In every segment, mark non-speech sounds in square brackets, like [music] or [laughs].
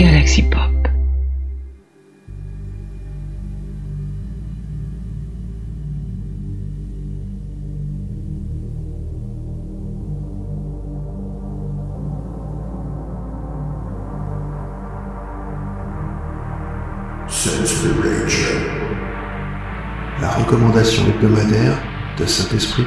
Galaxy Pop. La recommandation hebdomadaire de Saint-Esprit.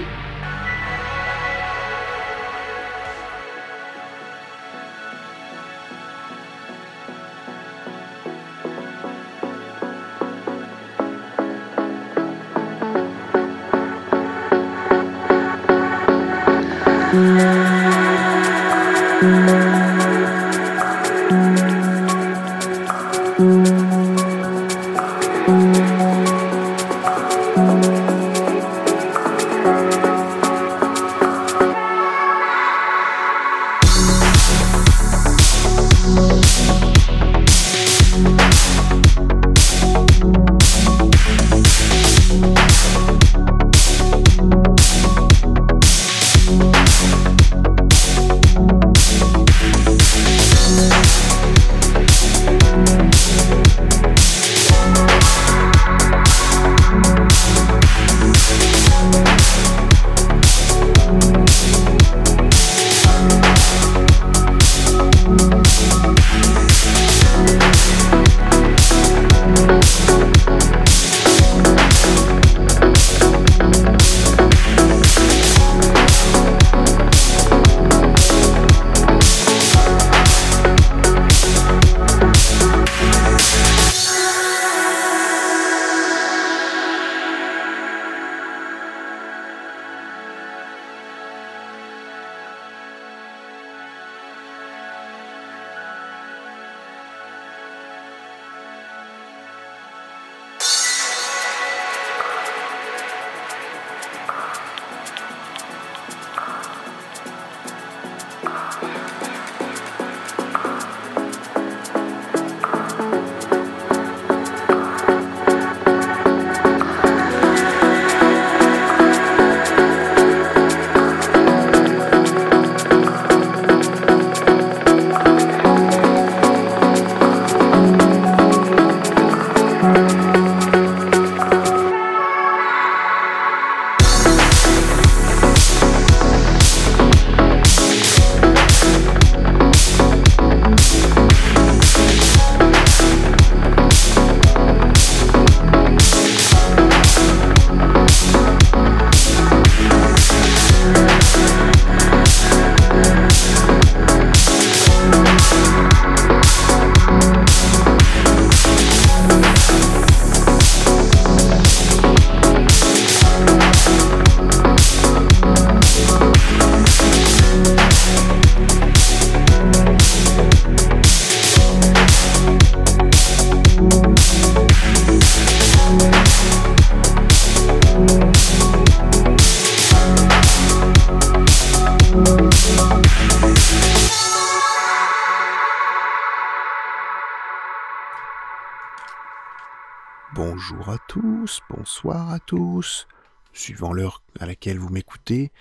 Bonsoir à tous, suivant l'heure à laquelle vous m'écoutez.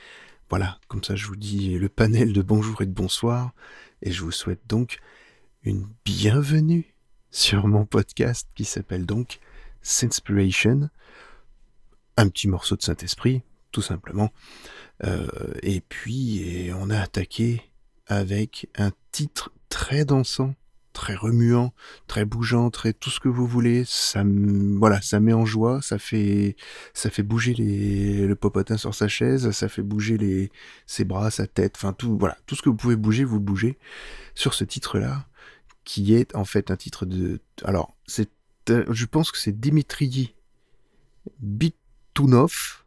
Voilà, comme ça je vous dis le panel de bonjour et de bonsoir, et je vous souhaite donc une bienvenue sur mon podcast qui s'appelle donc Sinspiration, un petit morceau de Saint-Esprit, tout simplement. Euh, et puis, on a attaqué avec un titre très dansant très remuant, très bougeant, très tout ce que vous voulez. Ça, voilà, ça met en joie, ça fait, ça fait bouger le popotin sur sa chaise, ça fait bouger ses bras, sa tête, enfin tout, voilà, tout ce que vous pouvez bouger, vous bougez sur ce titre-là, qui est en fait un titre de, alors euh, je pense que c'est Dimitri Bitunov,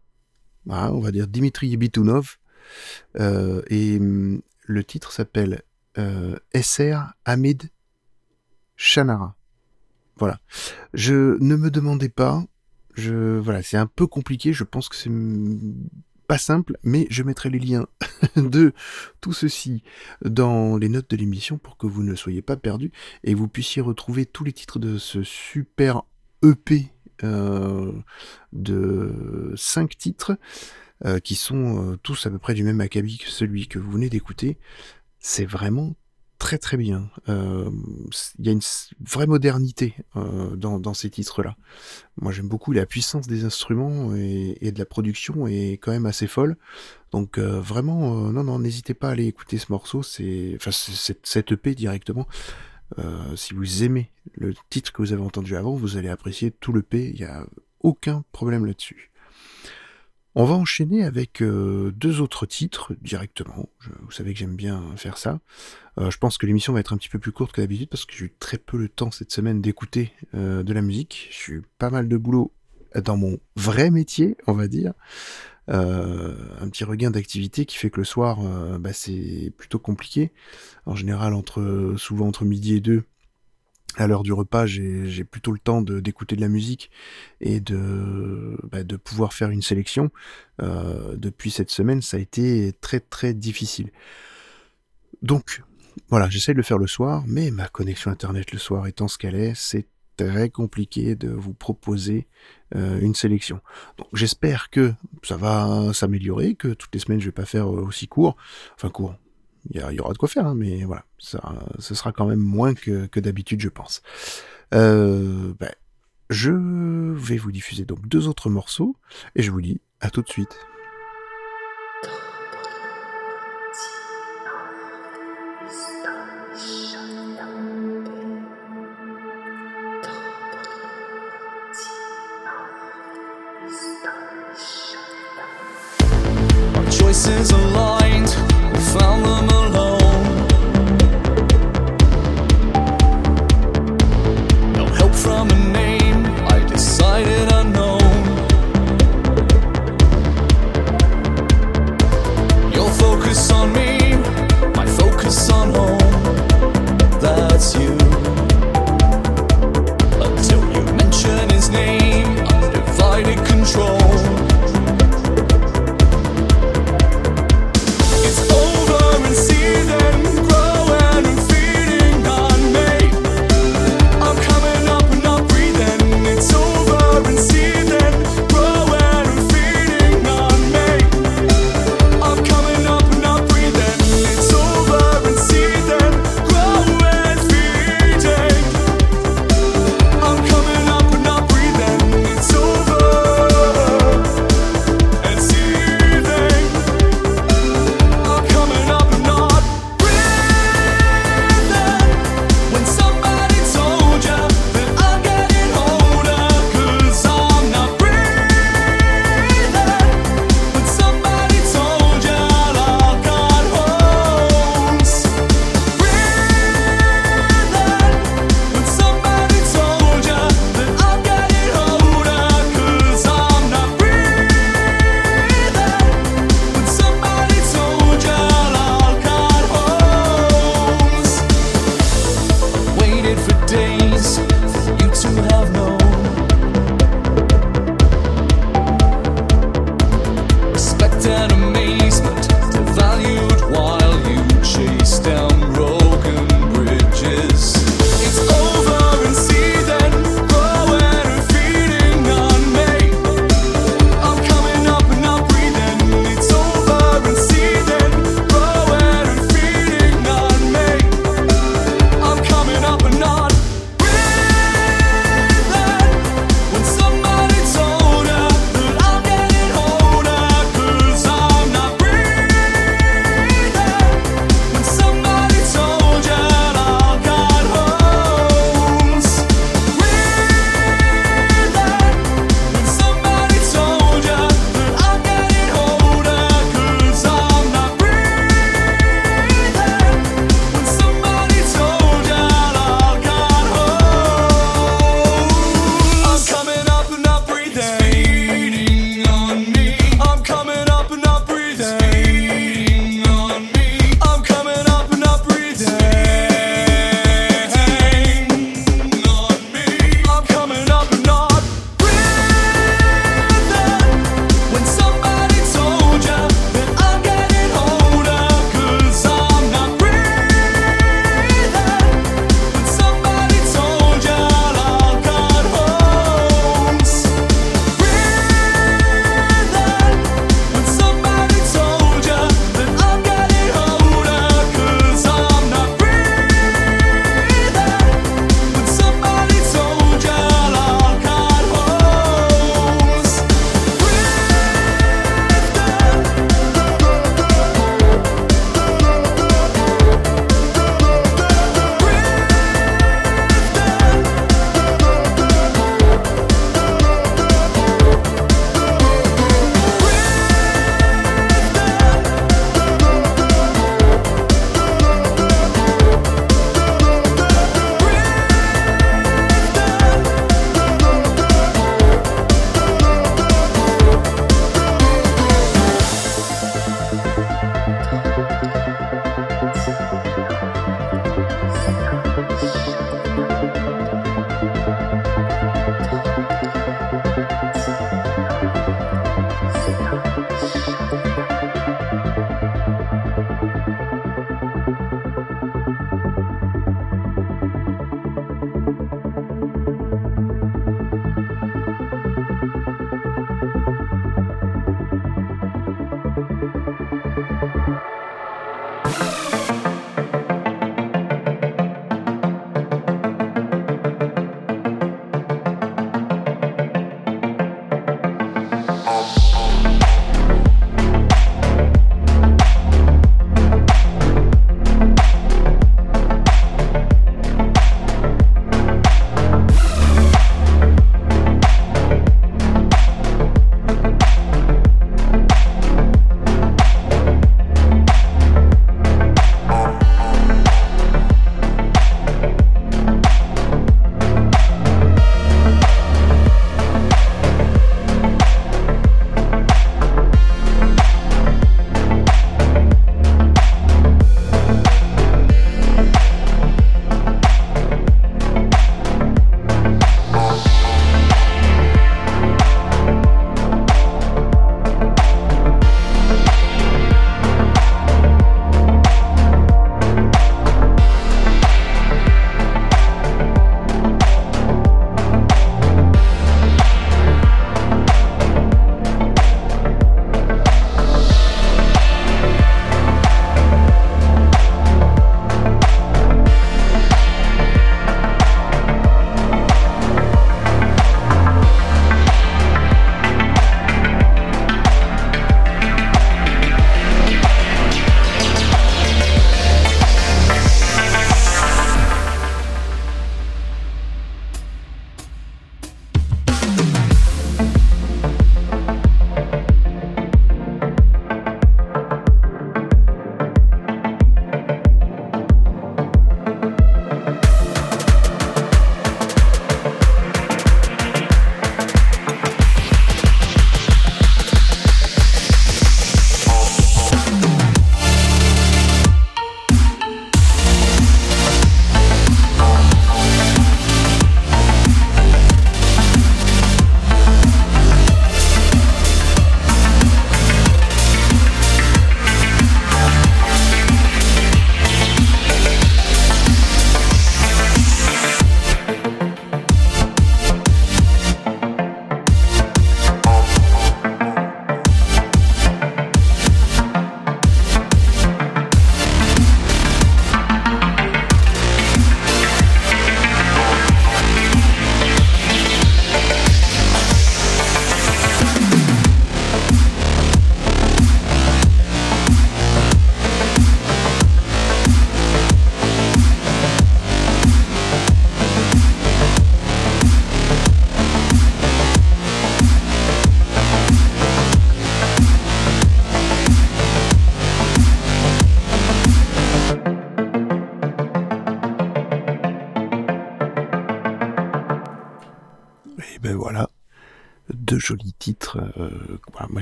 on va dire Dimitri Bitunov, euh, et hum, le titre s'appelle euh, SR Hamid Shannara. Voilà. Je ne me demandais pas. Je voilà, c'est un peu compliqué. Je pense que c'est pas simple, mais je mettrai les liens [laughs] de tout ceci dans les notes de l'émission pour que vous ne soyez pas perdus et vous puissiez retrouver tous les titres de ce super EP euh, de 5 titres euh, qui sont euh, tous à peu près du même acabit que celui que vous venez d'écouter. C'est vraiment très très bien. Euh, il y a une vraie modernité euh, dans, ces titres-là. Moi j'aime beaucoup la puissance des instruments et, de la production est quand même assez folle. Donc euh, vraiment, non non, n'hésitez pas à aller écouter ce morceau, c'est cette EP directement. si vous aimez le titre que vous avez entendu avant, vous allez apprécier tout le P, il n'y a aucun problème là-dessus. On va enchaîner avec euh, deux autres titres directement. vous savez que j'aime bien faire ça. Euh, je pense que l'émission va être un petit peu plus courte que d'habitude parce que j'ai eu très peu le temps cette semaine d'écouter euh, de la musique. J'ai eu pas mal de boulot dans mon vrai métier, on va dire. un petit regain d'activité qui fait que le soir, bah, c'est plutôt compliqué. En général, souvent entre midi et deux, à l'heure du repas, j'ai plutôt le temps d'écouter de, la musique et de, bah, de pouvoir faire une sélection. Euh, depuis cette semaine, ça a été très très difficile. Donc, voilà, j'essaie de le faire le soir, mais ma connexion Internet le soir étant ce qu'elle est, c'est très compliqué de vous proposer euh, une sélection. Donc j'espère que ça va s'améliorer, que toutes les semaines je vais pas faire aussi court, enfin court, il y, aura de quoi faire, hein, mais voilà, ça, ce sera quand même moins que, d'habitude, je pense. Euh, ben, je vais vous diffuser donc deux autres morceaux, et je vous dis à tout de suite.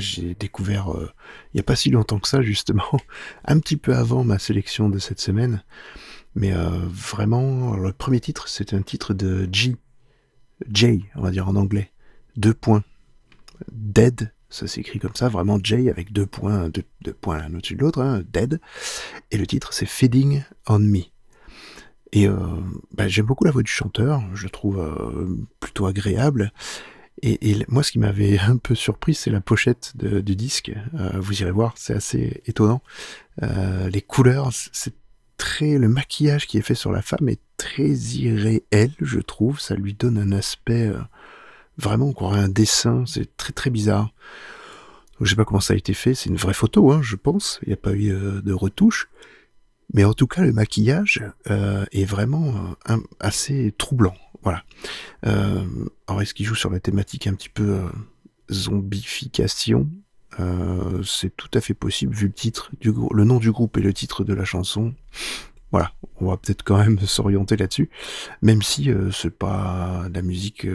J'ai découvert il n'y a pas si longtemps que ça, justement, [laughs] un petit peu avant ma sélection de cette semaine. Mais vraiment, le premier titre, c'est un titre de G. J, on va dire en anglais. Deux points. Dead, ça s'écrit comme ça, vraiment J avec deux points, deux, points l'un au-dessus de l'autre, hein, Dead. Et le titre, c'est Feeding on Me. Et euh, bah, j'aime beaucoup la voix du chanteur, je le trouve euh, plutôt agréable. Et, moi, ce qui m'avait un peu surpris, c'est la pochette du disque. Euh, vous irez voir, c'est assez étonnant. les couleurs, c'est très le maquillage qui est fait sur la femme est très irréel, je trouve. Ça lui donne un aspect vraiment, on croirait un dessin. C'est très très bizarre. Je sais pas comment ça a été fait. C'est une vraie photo, hein, je pense. Il n'y a pas eu de retouche. Mais en tout cas, le maquillage euh, est vraiment euh, assez troublant. Voilà. Euh, alors, est-ce qu'il joue sur la thématique un petit peu zombification? C'est tout à fait possible vu le titre, du le nom du groupe et le titre de la chanson. Voilà, on va peut-être quand même [laughs] s'orienter là-dessus, même si c'est pas la musique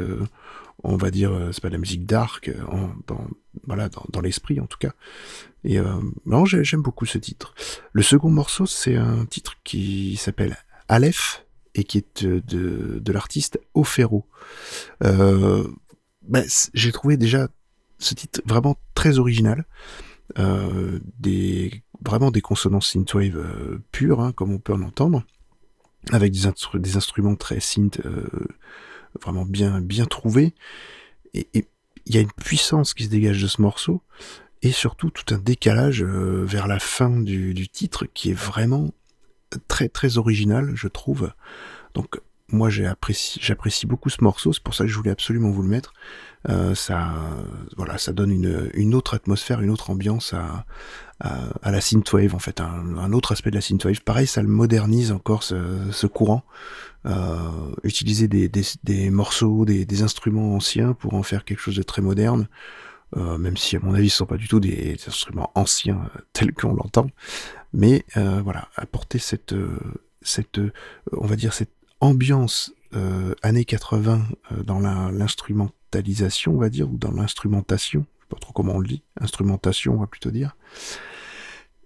on va dire, euh, c'est pas la musique dark, euh, dans, voilà, dans, l'esprit en tout cas. Et euh, j'aime beaucoup ce titre. Le second morceau, c'est un titre qui s'appelle Aleph et qui est de, de, l'artiste Ofero. Euh, ben, J'ai trouvé déjà ce titre vraiment très original. Euh, des, vraiment des consonances synthwave euh, pures, hein, comme on peut en entendre, avec des, instruments très synth vraiment bien, bien trouvé. Et il y a une puissance qui se dégage de ce morceau, et surtout tout un décalage euh, vers la fin du, du, titre qui est vraiment très très original, je trouve. Donc moi j'apprécie beaucoup ce morceau, c'est pour ça que je voulais absolument vous le mettre. Euh, ça, voilà, ça donne une, une, autre atmosphère, une autre ambiance à, à, la synthwave en fait, un, un, autre aspect de la synthwave. Pareil, ça le modernise encore ce, ce courant. Euh, utiliser des, des, des morceaux, des, des, instruments anciens pour en faire quelque chose de très moderne. Euh, même si à mon avis ce sont pas du tout des, instruments anciens euh, tels qu'on l'entend, mais euh, voilà, apporter cette, cette, on va dire cette ambiance euh, années 80 euh, dans l'instrumentalisation, on va dire, ou dans l'instrumentation, je sais pas trop comment on le dit, instrumentation, on va plutôt dire,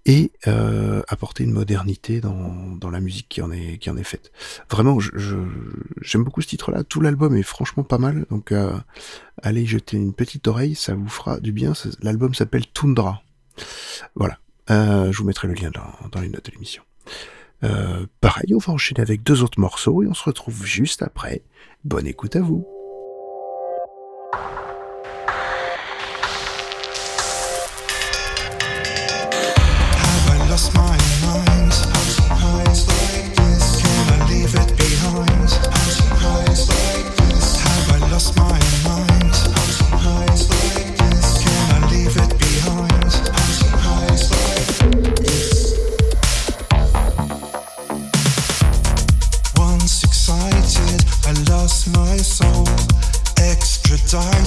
et euh, apporter une modernité dans, dans la musique qui en est qui en est faite. Vraiment, j'aime beaucoup ce titre-là. Tout l'album est franchement pas mal, donc euh, allez jeter une petite oreille, ça vous fera du bien. L'album s'appelle Tundra. Voilà. Euh, je vous mettrai le lien dans, les notes de l'émission. Euh, pareil, on va enchaîner avec deux autres morceaux et on se retrouve juste après. Bonne écoute à vous. dark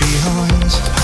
behind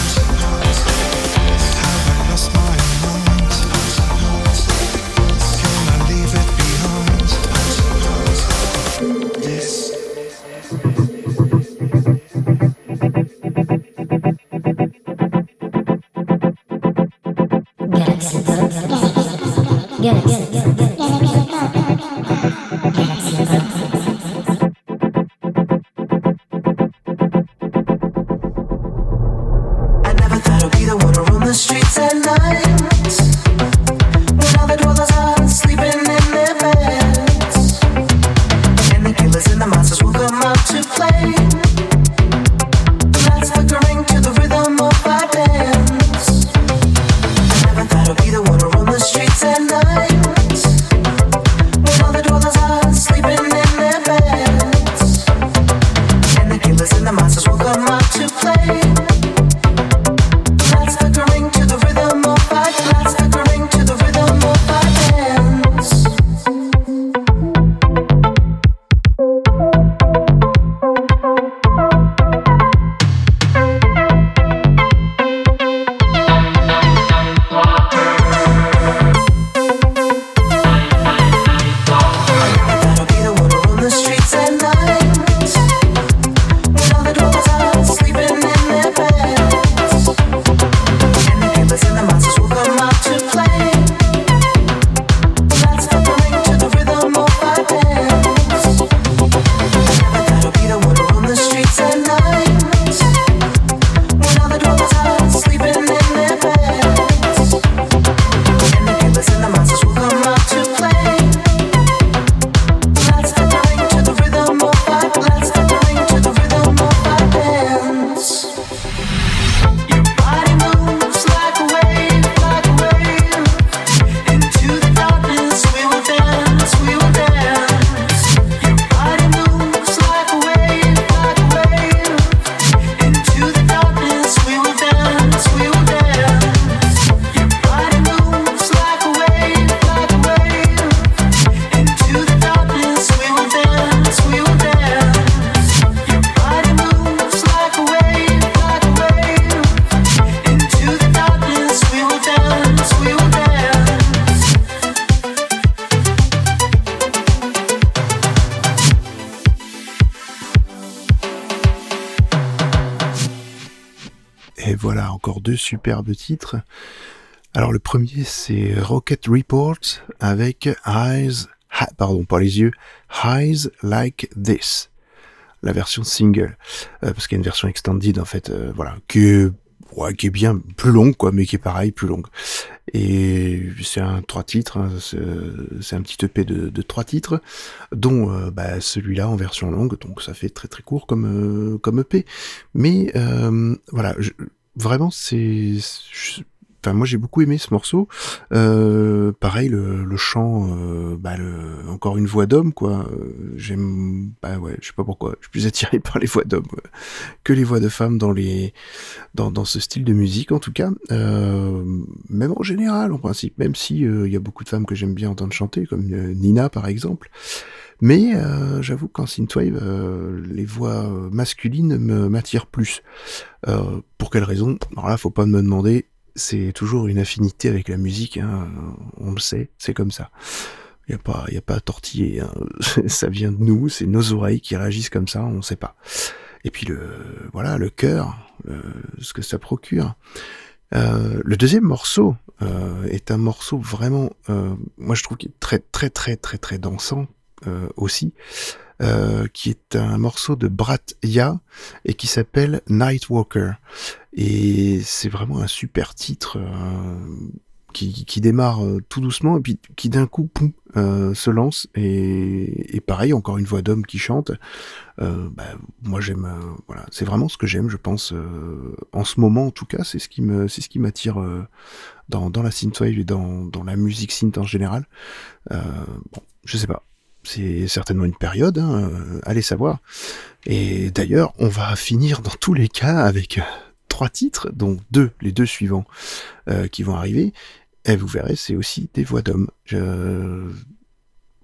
superbe titre. Alors le premier c'est Rocket Report avec Eyes, pardon pas les yeux, Eyes Like This, la version single, euh, parce qu'il y a une version extended en fait, euh, voilà, qui est, qui est bien plus longue quoi, mais qui est pareil plus longue. Et c'est un trois titres, hein, c'est un petit EP de, trois titres, dont euh, bah, celui-là en version longue, donc ça fait très très court comme comme EP. Mais voilà, vraiment, c'est. Enfin, moi j'ai beaucoup aimé ce morceau. Euh, pareil, le, le chant, euh, bah, le, encore une voix d'homme, quoi. Euh, j'aime, bah ouais, je sais pas pourquoi. Je suis plus attiré [laughs] par les voix d'hommes que les voix de femmes dans les, dans, dans ce style de musique, en tout cas. Euh, même en général, en principe, même si il y a beaucoup de femmes que j'aime bien entendre chanter, comme Nina par exemple. Mais euh, j'avoue qu'en synthwave, euh, les voix masculines m'attirent plus. Euh, pour quelle raison? Alors là, faut pas me demander. C'est toujours une affinité avec la musique. Hein, on le sait, c'est comme ça. Il n'y a pas, y a pas à tortiller. Hein. [laughs] ça vient de nous, c'est nos oreilles qui réagissent comme ça. On ne sait pas. Et puis le, voilà, le cœur, ce que ça procure. Euh, le deuxième morceau euh, est un morceau vraiment, euh, moi je trouve qu'il est très très très très très dansant, euh, aussi, euh, qui est un morceau de Brat Ya et qui s'appelle Nightwalker. Et c'est vraiment un super titre euh, qui, qui, démarre tout doucement et puis qui d'un coup se lance et, et, pareil encore une voix d'homme qui chante. Bah, moi j'aime voilà c'est vraiment ce que j'aime je pense en ce moment en tout cas c'est ce qui me c'est ce qui m'attire dans, dans la synthwave et dans, dans la musique synth en général. bon je sais pas c'est certainement une période, hein, euh, allez savoir. Et d'ailleurs, on va finir dans tous les cas avec euh, trois titres, donc deux, les deux suivants euh, qui vont arriver. Et vous verrez, c'est aussi des voix d'hommes.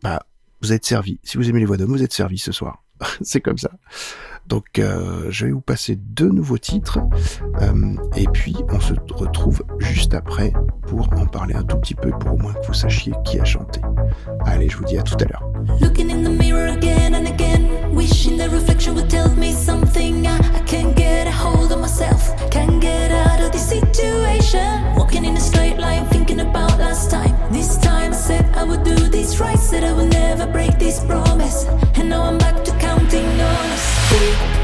Bah, vous êtes servi. Si vous aimez les voix d'hommes, vous êtes servi ce soir. [laughs] c'est comme ça. Donc euh, je vais vous passer deux nouveaux titres euh, et puis on se retrouve juste après pour en parler un tout petit peu pour au moins que vous sachiez qui a chanté. Allez, je vous dis à tout à l'heure. Looking in the mirror again and again, wishing the reflection would tell me something. I, I can't get a hold of myself, can't get out of this situation. Walking in a straight line, thinking about these rights, said I will never break this promise. And now I'm back to counting on see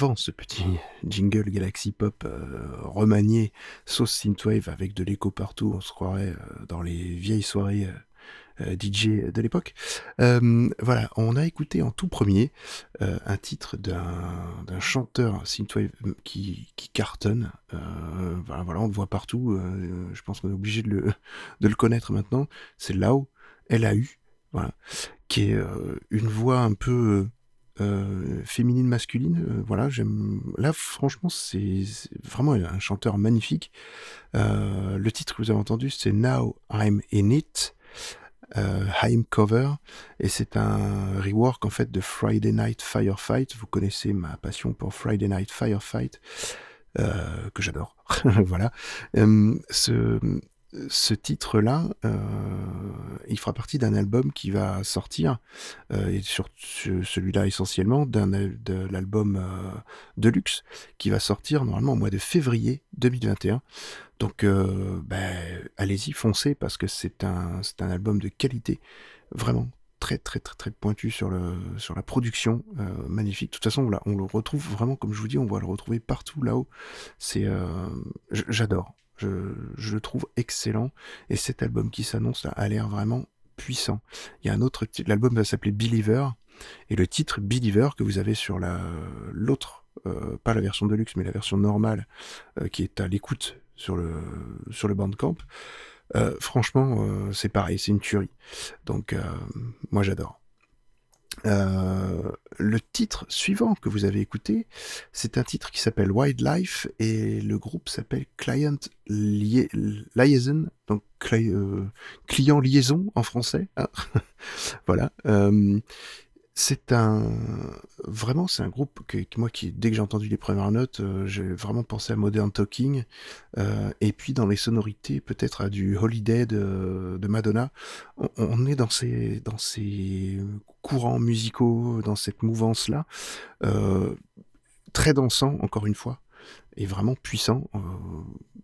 avant ce petit jingle Galaxy Pop euh, remanié, sauce synthwave avec de l'écho partout, on se croirait euh, dans les vieilles soirées euh, DJ de l'époque. Voilà, on a écouté en tout premier un titre d'un chanteur synthwave qui, qui cartonne. Voilà, voilà, on le voit partout. je pense qu'on est obligé de le, de le connaître maintenant. C'est Lau, L-A-U, voilà, qui est une voix un peu euh, féminine masculine. euh, voilà, j'aime. Là, franchement, c'est vraiment un chanteur magnifique. Euh, le titre que vous avez entendu, c'est Now I'm in It. Euh, I'm Cover et c'est un rework en fait de Friday Night Firefight. Vous connaissez ma passion pour Friday Night Firefight que j'adore. [laughs] voilà. Ce titre-là, euh, il fera partie d'un album qui va sortir, euh, et sur ce- celui-là essentiellement, de l'album euh, Deluxe, qui va sortir normalement au mois de février 2021. Donc, euh, ben, allez-y, foncez, parce que c'est un, un album de qualité, vraiment très très très très pointu sur le sur la production magnifique. De toute façon voilà, on le retrouve vraiment comme je vous dis on va le retrouver partout là-haut. C'est j'adore je, le trouve excellent. Et cet album qui s'annonce a l'air vraiment puissant. Il y a un autre l'album va s'appeler Believer. Et le titre Believer que vous avez sur la l'autre euh, pas la version deluxe mais la version normale euh, qui est à l'écoute sur le sur le Bandcamp euh, franchement c'est pareil c'est une tuerie. Donc moi j'adore euh, le titre suivant que vous avez écouté, c'est un titre qui s'appelle Wildlife et le groupe s'appelle Client Lia- Liaison, donc euh, client liaison en français. hein. [laughs] voilà. Euh, c'est un vraiment c'est un groupe que, moi qui dès que j'ai entendu les premières notes, euh, j'ai vraiment pensé à Modern Talking euh, et puis dans les sonorités peut-être à du Holiday de, de Madonna. On, est dans ces dans ces courants musicaux, dans cette mouvance là, très dansant encore une fois et vraiment puissant. Euh,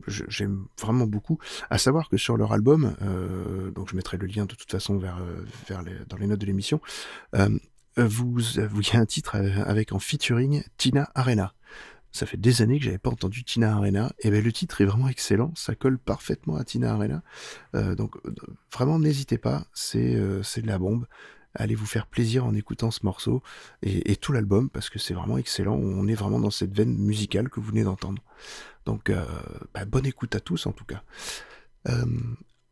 J'aime vraiment beaucoup. À savoir que sur leur album, euh, donc je mettrai le lien de toute façon vers, euh, vers dans les notes de l'émission, euh, euh, vous, vous y a un titre euh, avec en featuring Tina Arena. Ça fait des années que j'avais pas entendu Tina Arena. Et ben le titre est vraiment excellent. Ça colle parfaitement à Tina Arena. Euh, donc euh, vraiment n'hésitez pas. C'est euh, de la bombe. Allez vous faire plaisir en écoutant ce morceau et, tout l'album parce que c'est vraiment excellent. On est vraiment dans cette veine musicale que vous venez d'entendre. Donc euh, bah, bonne écoute à tous en tout cas.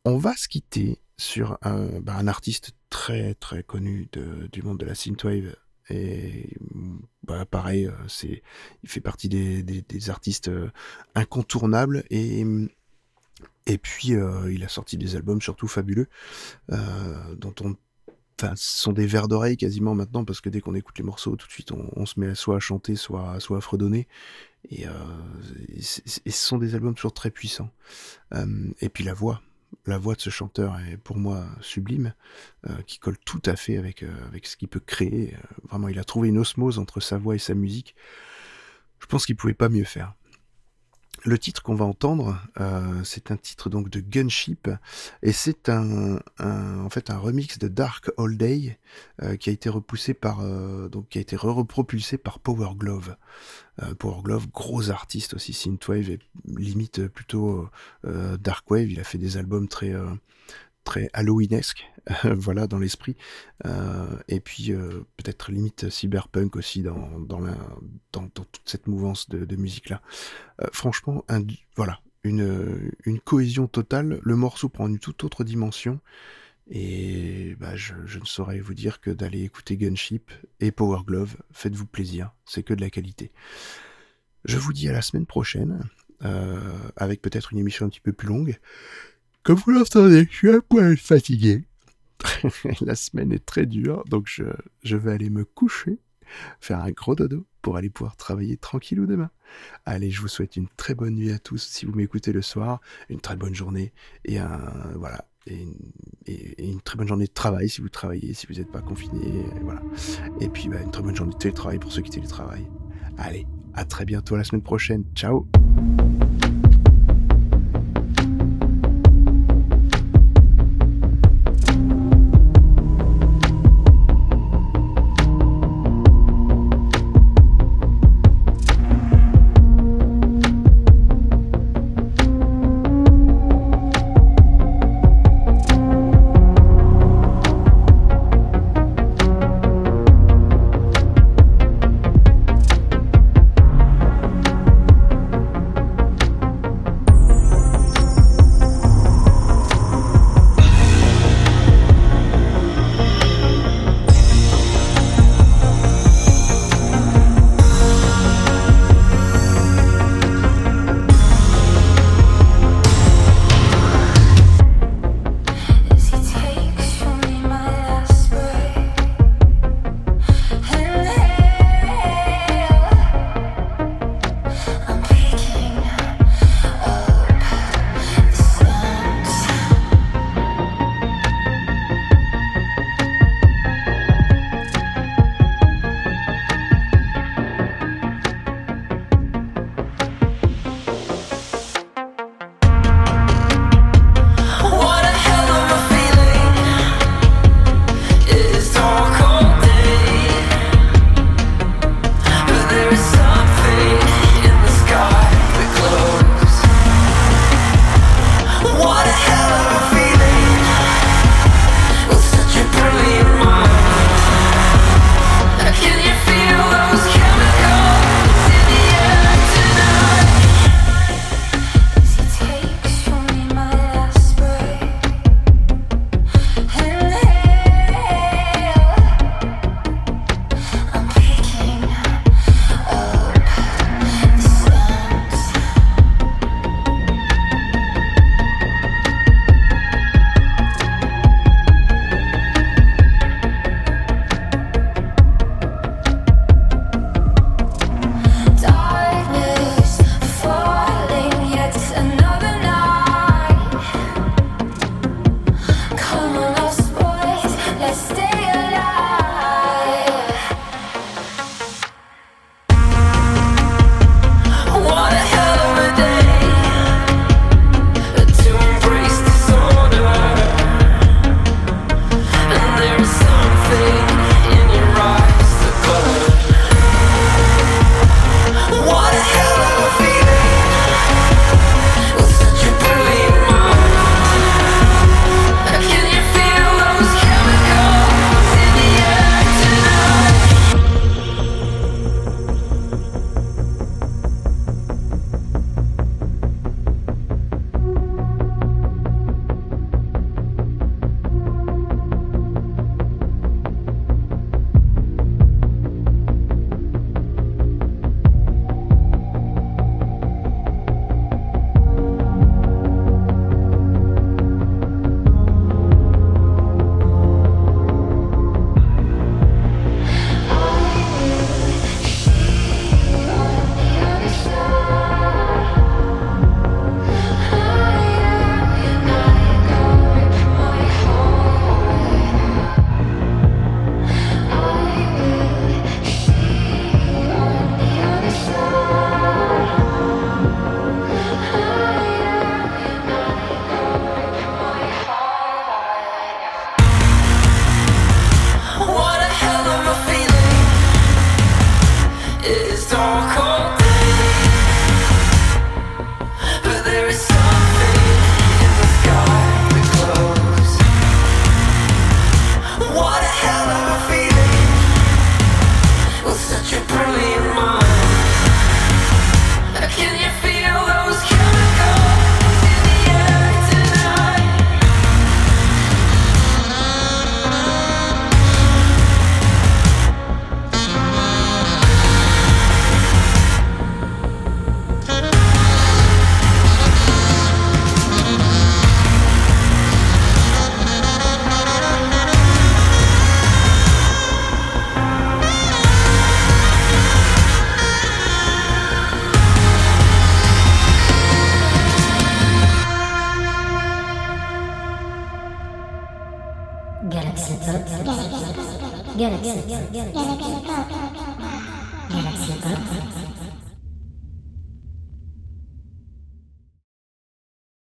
On va se quitter sur un, bah, artiste très très connu du monde de la synthwave et bah, pareil, euh, c'est il fait partie des, artistes euh, incontournables et et puis euh, il a sorti des albums surtout fabuleux dont on ce sont des vers d'oreille quasiment maintenant parce que dès qu'on écoute les morceaux, tout de suite on, se met soit à chanter, soit, soit à fredonner. Et, et ce sont des albums toujours très puissants. Et puis la voix, la voix de ce chanteur est pour moi sublime, euh, qui colle tout à fait avec, euh, avec ce qu'il peut créer. Euh, vraiment, il a trouvé une osmose entre sa voix et sa musique. Je pense qu'il pouvait pas mieux faire. Le titre qu'on va entendre, euh, c'est un titre donc de Gunship et c'est un, en fait un remix de Dark All Day euh, qui a été repoussé par euh, donc qui a été repropulsé par Power Glove. Power Glove, gros artiste aussi synthwave et limite plutôt euh, dark wave. Il a fait des albums très très Halloweenesque, [laughs] voilà dans l'esprit. Euh, et puis euh, peut-être limite cyberpunk aussi dans toute cette mouvance de, de musique là. Euh, franchement, voilà, une, cohésion totale. Le morceau prend une toute autre dimension. Et bah, je, je ne saurais vous dire que d'aller écouter Gunship et Power Glove, faites-vous plaisir, c'est que de la qualité. Je vous dis à la semaine prochaine, euh, avec peut-être une émission un petit peu plus longue. Comme vous l'entendez, je suis un peu fatigué. [laughs] la semaine est très dure, donc je, je vais aller me coucher, faire un gros dodo pour aller pouvoir travailler tranquillou demain. Allez, je vous souhaite une très bonne nuit à tous si vous m'écoutez le soir, une très bonne journée et un voilà et une, très bonne journée de travail si vous travaillez, si vous n'êtes pas confiné, voilà. Et puis bah, une très bonne journée de télétravail pour ceux qui télétravaillent. Allez, à très bientôt la semaine prochaine. Ciao.